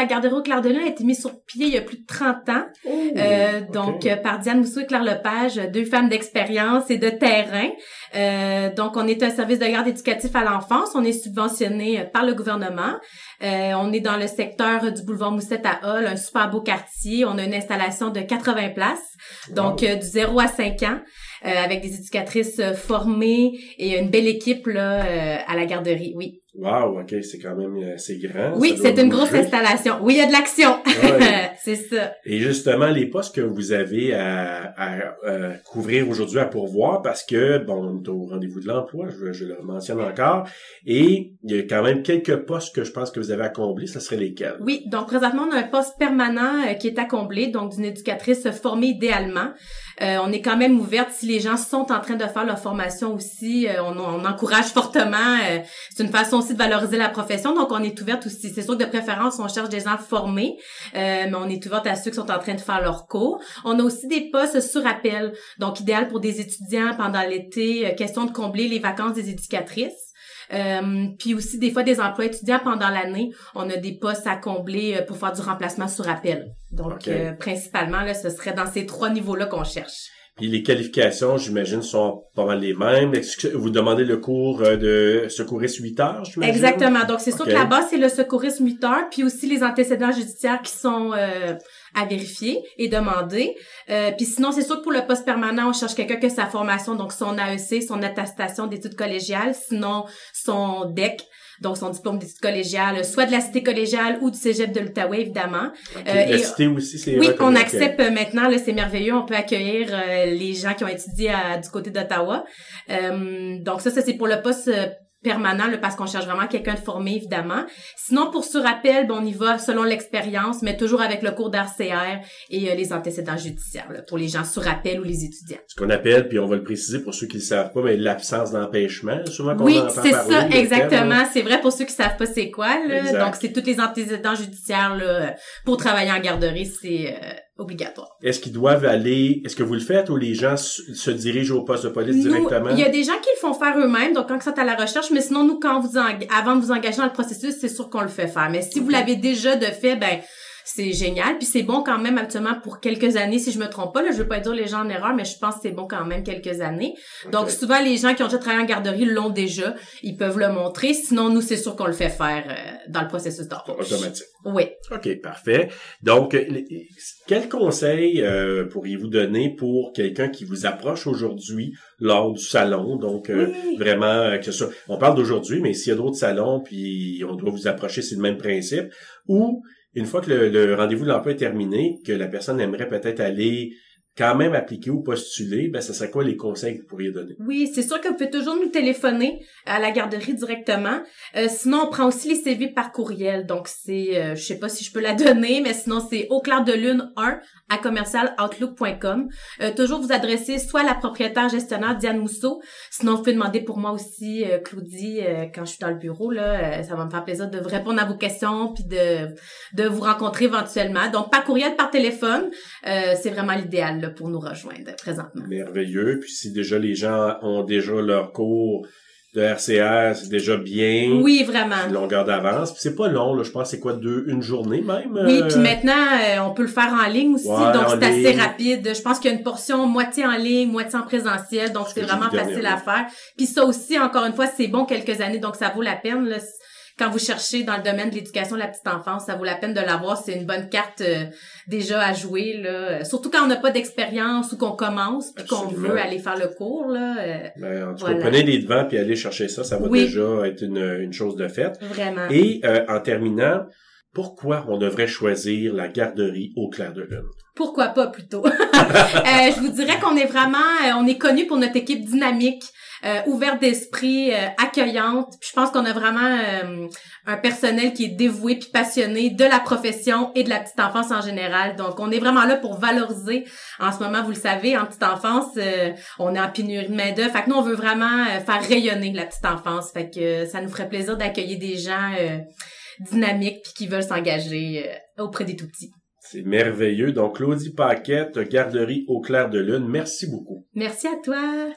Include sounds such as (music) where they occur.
la garderie au Clair de Lune a été mise sur pied il y a plus de 30 ans. Oh, Euh, donc euh, par Diane Mousseau et Claire Lepage, deux femmes d'expérience et de terrain. Euh, donc on est un service de garde éducatif à l'enfance. On est subventionné euh, par le gouvernement. Euh, on est dans le secteur du boulevard Moussette à Hall, un super beau quartier. On a une installation de 80 places, donc euh, du 0 à 5 ans, euh, avec des éducatrices formées et une belle équipe là euh, à la garderie. Oui, Wow, ok, c'est quand même euh, c'est grand. oui, ça c'est une grosse installation. Oui, il y a de l'action. Ouais. (laughs) c'est ça. Et justement, les postes que vous avez à, à, à couvrir aujourd'hui, à pourvoir, parce que, bon, on est au rendez-vous de l'emploi, je, je le mentionne encore, et il y a quand même quelques postes que je pense que vous avez à combler, ce serait lesquels? Oui, donc présentement, on a un poste permanent euh, qui est à combler, donc d'une éducatrice formée idéalement. Euh, on est quand même ouverte si les gens sont en train de faire leur formation aussi. euh, on, on encourage fortement. euh, c'est une façon aussi de valoriser la profession, donc on est ouverte aussi. C'est sûr que de préférence, on cherche des gens formés, euh, mais on est ouverte à ceux qui sont en train de faire leur cours. On a aussi des postes sur appel, donc idéal pour des étudiants pendant l'été, euh, question de combler les vacances des éducatrices. Euh, puis aussi des fois des emplois étudiants pendant l'année, on a des postes à combler euh, pour faire du remplacement sur appel. Donc euh, principalement là, ce serait dans ces trois niveaux-là qu'on cherche. Puis les qualifications, j'imagine, sont pas mal les mêmes. Vous demandez le cours euh, de secouriste 8 heures, j'imagine? Exactement. Donc c'est sûr Ok. que là-bas c'est le secourisme 8 heures, puis aussi les antécédents judiciaires qui sont euh, à vérifier et demander. Euh, puis sinon c'est sûr que pour le poste permanent, on cherche quelqu'un que sa formation, donc son AEC, son attestation d'études collégiales, sinon son DEC. Donc, son diplôme d'études collégiales, soit de la cité collégiale ou du cégep de l'Outaouais, évidemment. Euh, la et- cité aussi, c'est Oui, on accepte maintenant, là, c'est merveilleux. On peut accueillir euh, les gens qui ont étudié à- du côté d'Ottawa. Euh, donc ça, ça c'est pour le poste euh, permanent, là, parce qu'on cherche vraiment quelqu'un de formé, évidemment. Sinon, pour sur appel, ben, on y va selon l'expérience, mais toujours avec le cours d'RCR et euh, les antécédents judiciaires, là, pour les gens sur appel ou les étudiants. Ce qu'on appelle, puis on va le préciser pour ceux qui ne le savent pas, mais l'absence d'empêchement, souvent qu'on Oui, c'est ça, exactement. C'est vrai pour ceux qui savent pas c'est quoi. Là. Donc, c'est tous les antécédents judiciaires là, pour travailler en garderie, c'est euh, obligatoire. Est-ce qu'ils doivent aller, est-ce que vous le faites ou les gens se, dirigent au poste de police Nous, directement? il y a des gens qui le font faire eux-mêmes, donc quand ils sont à la recherche, mais sinon, nous, quand vous eng- avant de vous engager dans le processus, c'est sûr qu'on le fait faire. Mais si vous l'avez déjà de fait, ben c'est génial. Puis c'est bon quand même habituellement pour quelques années, si je me trompe pas. Là, je veux pas dire les gens en erreur, mais je pense que c'est bon quand même quelques années. Donc souvent, les gens qui ont déjà travaillé en garderie l'ont déjà. Ils peuvent le montrer. Sinon, nous, c'est sûr qu'on le fait faire euh, dans le processus d'embauche. Automatique. Oui. OK, parfait. Donc, euh, quel conseil euh, pourriez-vous donner pour quelqu'un qui vous approche aujourd'hui lors du salon? Donc, euh, Oui. vraiment, euh, que ce soit, on parle d'aujourd'hui, mais s'il y a d'autres salons, puis on doit vous approcher, c'est le même principe. Ou, une fois que le, rendez-vous de l'emploi est terminé, que la personne aimerait peut-être aller quand même appliquer ou postuler, ben, ça serait quoi les conseils que vous pourriez donner? Oui, c'est sûr que vous pouvez toujours nous téléphoner à la garderie directement. Euh, sinon, on prend aussi les CV par courriel. Donc, c'est, euh, je sais pas si je peux la (laughs) donner, mais sinon, c'est au clair de lune 1 à commercialoutlook.com. Euh, toujours vous adresser soit à la propriétaire gestionnaire Diane Mousseau. Sinon, vous pouvez demander pour moi aussi, euh, Claudie, euh, quand je suis dans le bureau, là, euh, ça va me faire plaisir de vous répondre à vos questions puis de, de vous rencontrer éventuellement. Donc, par courriel, par téléphone, c'est vraiment l'idéal pour nous rejoindre présentement. Merveilleux. Puis si déjà les gens ont déjà leur cours de RCR, c'est déjà bien. Oui, vraiment. une longueur d'avance. Puis c'est pas long, là. Je pense que c'est quoi, deux, une journée même? Oui, euh, puis maintenant, euh, on peut le faire en ligne aussi, Ouais, donc c'est assez rapide. Je pense qu'il y a une portion moitié en ligne, moitié en présentiel, donc Ce c'est vraiment facile à faire. Puis ça aussi, encore une fois, c'est bon quelques années, donc ça vaut la peine. Là, quand vous cherchez dans le domaine de l'éducation de la petite enfance, ça vaut la peine de l'avoir. C'est une bonne carte euh, déjà à jouer. Là. Surtout quand on n'a pas d'expérience ou qu'on commence, puis qu'on veut aller faire le cours. Là, euh, ben, en tout Voilà. cas, prenez les devants puis allez chercher ça. Ça va Oui. déjà être une, une chose de faite. vraiment. Et euh, en terminant, pourquoi on devrait choisir la garderie au clair de lune? Pourquoi pas plutôt? (laughs) Euh, je vous dirais qu'on est vraiment, euh, on est connu pour notre équipe dynamique, euh, ouverte d'esprit, accueillante. Je pense qu'on a vraiment un personnel qui est dévoué puis passionné de la profession et de la petite enfance en général. Donc on est vraiment là pour valoriser. En ce moment, vous le savez, en petite enfance, on est en pénurie de main d'œuvre. Fait que nous, on veut vraiment faire rayonner la petite enfance. Fait que ça nous ferait plaisir d'accueillir des gens dynamiques puis qui veulent s'engager euh, auprès des tout petits. C'est merveilleux. Donc, Claudie Paquette, garderie au clair de lune. Merci beaucoup. Merci à toi.